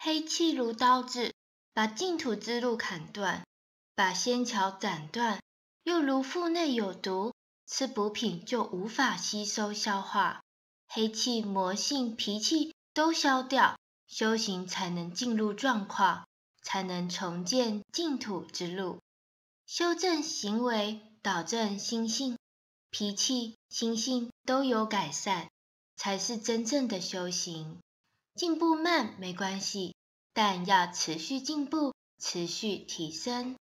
黑气如刀子，把净土之路砍断，把仙桥斩断；又如腹内有毒，吃补品就无法吸收消化。黑气、魔性、脾气都消掉，修行才能进入状况，才能重建净土之路，修正行为，导正心性。脾气、心性都有改善，才是真正的修行。进步慢没关系，但要持续进步，持续提升。